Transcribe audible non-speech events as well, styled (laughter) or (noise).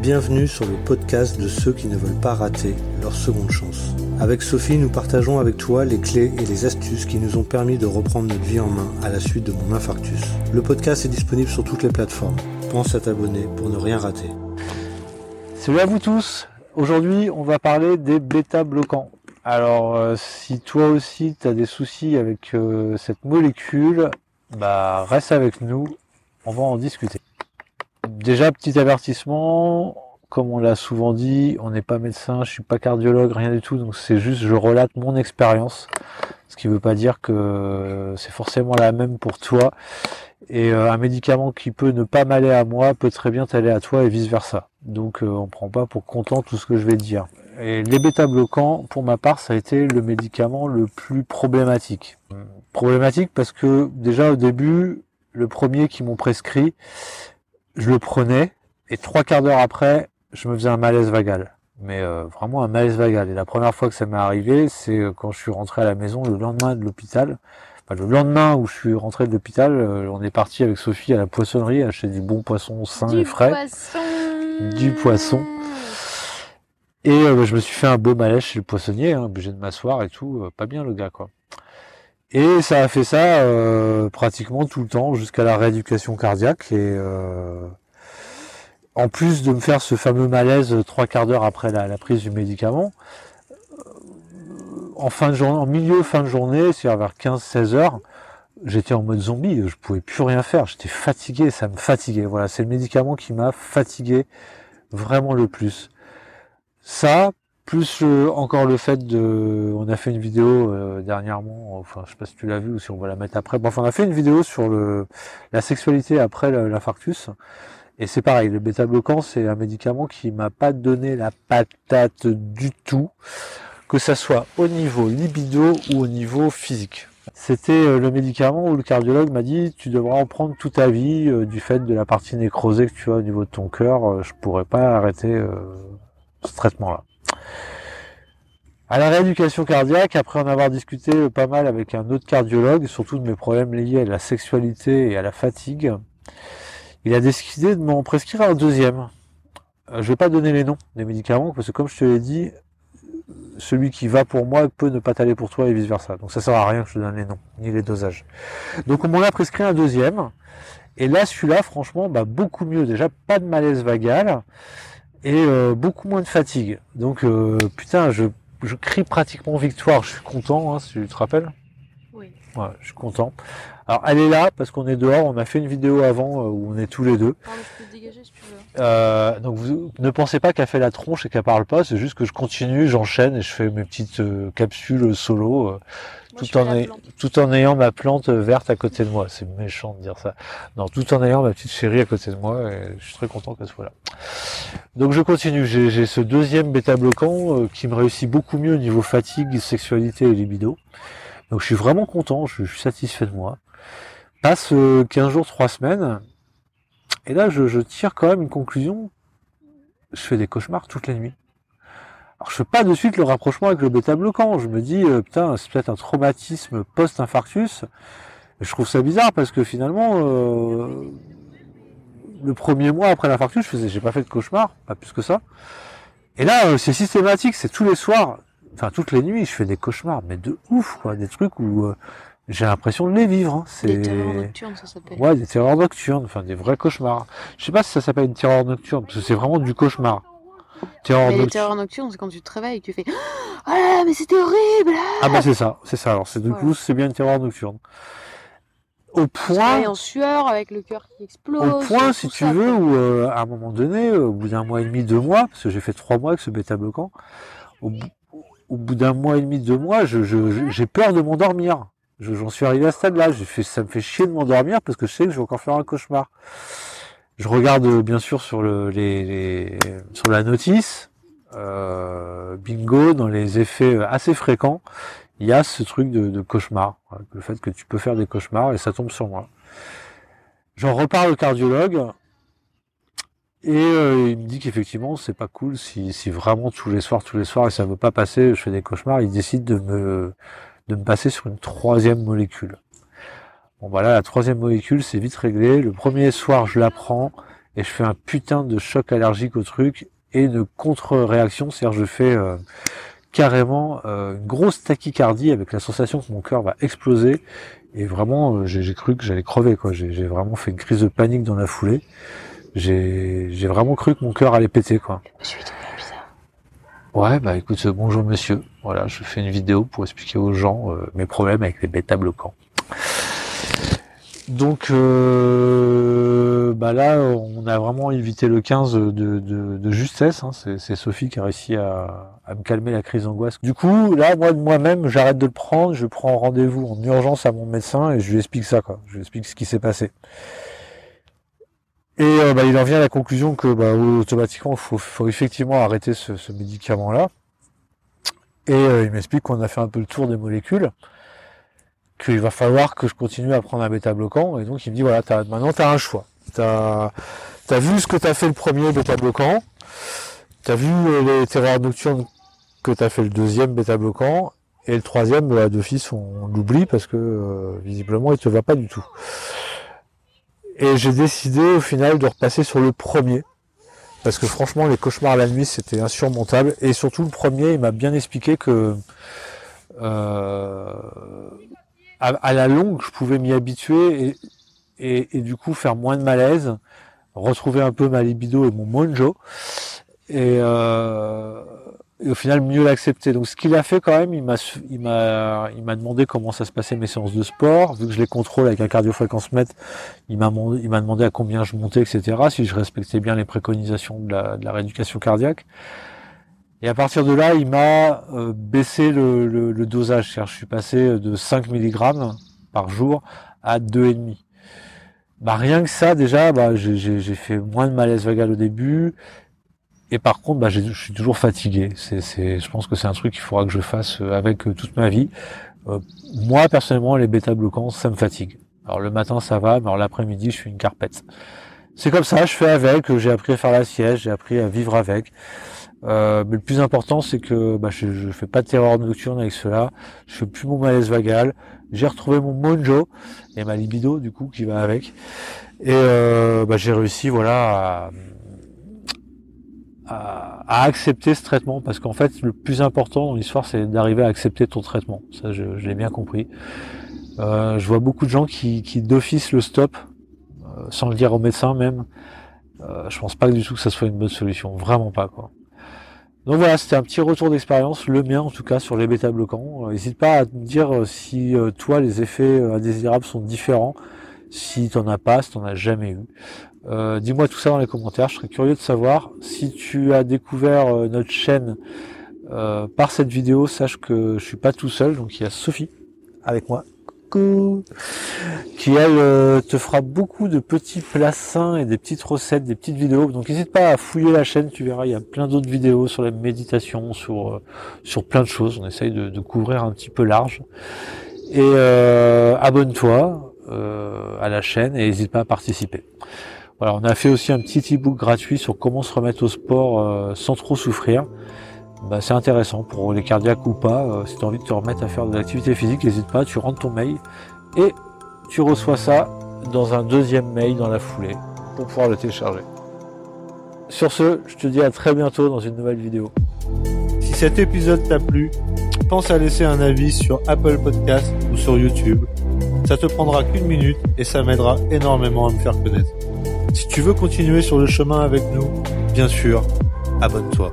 Bienvenue sur le podcast de ceux qui ne veulent pas rater leur seconde chance. Avec Sophie, nous partageons avec toi les clés et les astuces qui nous ont permis de reprendre notre vie en main à la suite de mon infarctus. Le podcast est disponible sur toutes les plateformes. Pense à t'abonner pour ne rien rater. Salut à vous tous. Aujourd'hui, on va parler des bêta bloquants. Alors, euh, si toi aussi tu as des soucis avec euh, cette molécule, bah reste avec nous, on va en discuter. Déjà, petit avertissement, comme on l'a souvent dit, on n'est pas médecin, je suis pas cardiologue, rien du tout, donc c'est juste je relate mon expérience, ce qui ne veut pas dire que c'est forcément la même pour toi. Et euh, un médicament qui peut ne pas m'aller à moi peut très bien t'aller à toi et vice versa. Donc euh, on prend pas pour content tout ce que je vais dire. Et les bêta bloquants, pour ma part, ça a été le médicament le plus problématique. Problématique parce que déjà au début, le premier qui m'ont prescrit, je le prenais et trois quarts d'heure après, je me faisais un malaise vagal. Mais euh, vraiment un malaise vagal. Et la première fois que ça m'est arrivé, c'est euh, quand je suis rentré à la maison le lendemain de l'hôpital. Enfin, le lendemain où je suis rentré de l'hôpital, euh, on est parti avec Sophie à la poissonnerie acheter du bon poisson sain et frais. Poisson. Du poisson. Et je me suis fait un beau malaise chez le poissonnier, hein, obligé de m'asseoir et tout. pas bien le gars quoi. Et ça a fait ça pratiquement tout le temps jusqu'à la rééducation cardiaque et en plus de me faire ce fameux malaise trois quarts d'heure après la, prise du médicament, euh, en fin de journée, en milieu fin de journée, c'est-à-dire vers 15-16 heures, j'étais en mode zombie, je pouvais plus rien faire, j'étais fatigué, ça me fatiguait. Voilà, c'est le médicament qui m'a fatigué vraiment le plus. Ça, plus encore le fait de, on a fait une vidéo euh, dernièrement, enfin je sais pas si tu l'as vu ou si on va la mettre après. Bon, enfin on a fait une vidéo sur le la sexualité après l'infarctus. Et c'est pareil, le bêta-bloquant, c'est un médicament qui m'a pas donné la patate du tout, que ça soit au niveau libido ou au niveau physique. C'était euh, le médicament où le cardiologue m'a dit tu devras en prendre toute ta vie euh, du fait de la partie nécrosée que tu as au niveau de ton cœur, euh, je pourrais pas arrêter ce traitement-là. À la rééducation cardiaque, après en avoir discuté pas mal avec un autre cardiologue, surtout de mes problèmes liés à la sexualité et à la fatigue, il a décidé de m'en prescrire un deuxième. Euh, je vais pas donner les noms des médicaments parce que comme je te l'ai dit, celui qui va pour moi peut ne pas t'aller pour toi et vice versa. Donc ça sert à rien que je te donne les noms ni les dosages. Donc on m'en a prescrit un deuxième. Et là, celui-là, franchement, bah, beaucoup mieux. Déjà, pas de malaise vagal et euh, beaucoup moins de fatigue. Donc euh, putain, je, je crie pratiquement victoire. Je suis content, hein, si tu te rappelles. Oui. Ouais, je suis content. Alors elle est là parce qu'on est dehors, on a fait une vidéo avant euh, où on est tous les deux. Euh, donc vous ne pensez pas qu'elle fait la tronche et qu'elle parle pas, c'est juste que je continue, j'enchaîne et je fais mes petites euh, capsules solo tout, en tout en ayant ma plante verte à côté de moi. C'est méchant de dire ça. Non, tout en ayant ma petite chérie à côté de moi et je suis très content qu'elle soit là. Donc je continue, j'ai ce deuxième bêta bloquant qui me réussit beaucoup mieux au niveau fatigue, sexualité et libido. Donc je suis vraiment content, je suis satisfait de moi. Passe 15 euh, jours, 3 semaines, et là je, tire quand même une conclusion. Je fais des cauchemars toutes les nuits. Alors je fais pas de suite le rapprochement avec le bêta bloquant. Je me dis euh, putain c'est peut-être un traumatisme post-infarctus. Je trouve ça bizarre parce que finalement euh, le premier mois après l'infarctus, je faisais j'ai pas fait de cauchemar, pas plus que ça. Et là c'est systématique, c'est tous les soirs, enfin toutes les nuits, je fais des cauchemars, mais de ouf quoi, des trucs où j'ai l'impression de les vivre. Hein. C'est... Des terreurs nocturnes, ça s'appelle. Ouais, des terreurs nocturnes, enfin des vrais cauchemars. Je sais pas si ça s'appelle une terreur nocturne, parce que c'est vraiment du cauchemar. Terreur mais les terreurs nocturnes, c'est quand tu te réveilles et que tu fais Oh (gasps) là là, mais c'était horrible Ah bah c'est ça, c'est ça. Alors c'est du coup, c'est bien une terreur nocturne. Au point. en sueur, avec le cœur qui explose. Au point, si tu veux, où euh, à un moment donné, au bout d'un mois et demi, deux mois, parce que j'ai fait trois mois avec ce bêta bloquant, au, bout d'un mois et demi, deux mois, je, j'ai peur de m'endormir. J'en suis arrivé à ce stade-là. Ça me fait chier de m'endormir parce que je sais que je vais encore faire un cauchemar. Je regarde euh, bien sûr sur le, les, sur la notice, euh, bingo, dans les effets euh, assez fréquents, il y a ce truc de, cauchemar, le fait que tu peux faire des cauchemars et ça tombe sur moi. J'en reparle au cardiologue et il me dit qu'effectivement c'est pas cool si, si vraiment tous les soirs, tous les soirs et ça veut pas passer, je fais des cauchemars. Il décide de me de me passer sur une troisième molécule. Bon voilà, la troisième molécule, c'est vite réglé. Le premier soir, je la prends et je fais un putain de choc allergique au truc et de contre-réaction, c'est-à-dire je fais euh, carrément euh, une grosse tachycardie avec la sensation que mon cœur va exploser et vraiment euh, j'ai cru que j'allais crever quoi. J'ai vraiment fait une crise de panique dans la foulée. J'ai vraiment cru que mon cœur allait péter quoi. Ouais, bah écoute, bonjour monsieur. Voilà, je fais une vidéo pour expliquer aux gens mes problèmes avec les bêta bloquants. Donc euh, bah là, on a vraiment évité le 15 de, de, justesse. Hein. C'est Sophie qui a réussi à, me calmer la crise d'angoisse. Du coup, là, moi de moi-même, j'arrête de le prendre. Je prends rendez-vous en urgence à mon médecin et je lui explique ça. Quoi. Je lui explique ce qui s'est passé. Et euh, bah, il en vient à la conclusion que bah, automatiquement, il faut, effectivement arrêter ce, médicament-là. Et euh, il m'explique qu'on a fait un peu le tour des molécules qu'il va falloir que je continue à prendre un bêta bloquant. Et donc il me dit voilà, maintenant tu as un choix. Tu as, vu ce que tu as fait le premier bêta bloquant, tu as vu les terreurs nocturnes que tu as fait le deuxième bêta bloquant, et le troisième, bah, d'office, on, l'oublie parce que euh, visiblement il te va pas du tout. Et j'ai décidé au final de repasser sur le premier. Parce que franchement, les cauchemars la nuit, c'était insurmontable. Et surtout, le premier, il m'a bien expliqué que euh, à, la longue, je pouvais m'y habituer et, du coup faire moins de malaise, retrouver un peu ma libido et mon mojo, et, euh, et au final mieux l'accepter. Donc ce qu'il a fait quand même, il m'a il m'a il m'a demandé comment ça se passait mes séances de sport, vu que je les contrôle avec un cardiofréquence-mètre, il m'a il m'a demandé à combien je montais, etc. Si je respectais bien les préconisations de la, de la rééducation cardiaque. Et à partir de là, il m'a euh, baissé le, le, dosage. Je suis passé de 5 mg par jour à 2,5. Bah, rien que ça, déjà, bah, j'ai fait moins de malaise vagal au début. Et par contre, bah, je suis toujours fatigué. C'est, je pense que c'est un truc qu'il faudra que je fasse euh, avec euh, toute ma vie. moi, personnellement, les bêta-bloquants, ça me fatigue. Alors le matin, ça va, mais alors l'après-midi, je suis une carpette. C'est comme ça, je fais avec, j'ai appris à faire la siège, j'ai appris à vivre avec. Euh, mais le plus important, c'est que bah, je, je fais pas de terreur nocturne avec cela. Je fais plus mon malaise vagal. J'ai retrouvé mon mojo et ma libido du coup qui va avec. Et euh, bah, j'ai réussi voilà à, à, accepter ce traitement parce qu'en fait le plus important dans l'histoire c'est d'arriver à accepter ton traitement. Ça je, l'ai bien compris. Euh, je vois beaucoup de gens qui, qui d'office le stop euh, sans le dire au médecin même. Euh, je pense pas du tout que ça soit une bonne solution, vraiment pas quoi. Donc voilà, c'était un petit retour d'expérience, le mien en tout cas, sur les bêta bloquants. Euh, n'hésite pas à me dire si toi les effets indésirables sont différents, si t'en as pas, si t'en as jamais eu. Dis-moi tout ça dans les commentaires, je serais curieux de savoir. Si tu as découvert notre chaîne par cette vidéo, sache que je suis pas tout seul, donc il y a Sophie avec moi qui elle euh, te fera beaucoup de petits plats et des petites recettes, des petites vidéos. Donc n'hésite pas à fouiller la chaîne, tu verras, il y a plein d'autres vidéos sur la méditation, sur euh, sur plein de choses. On essaye de, couvrir un petit peu large. Et euh, abonne-toi à la chaîne et n'hésite pas à participer. Voilà, on a fait aussi un petit ebook gratuit sur comment se remettre au sport sans trop souffrir. Bah, c'est intéressant pour les cardiaques ou pas. Euh, si tu as envie de te remettre à faire de l'activité physique, n'hésite pas, tu rentres ton mail et tu reçois ça dans un deuxième mail dans la foulée pour pouvoir le télécharger. Sur ce, je te dis à très bientôt dans une nouvelle vidéo. Si cet épisode t'a plu, pense à laisser un avis sur Apple Podcast ou sur YouTube. Ça te prendra qu'une minute et ça m'aidera énormément à me faire connaître. Si tu veux continuer sur le chemin avec nous, bien sûr, abonne-toi.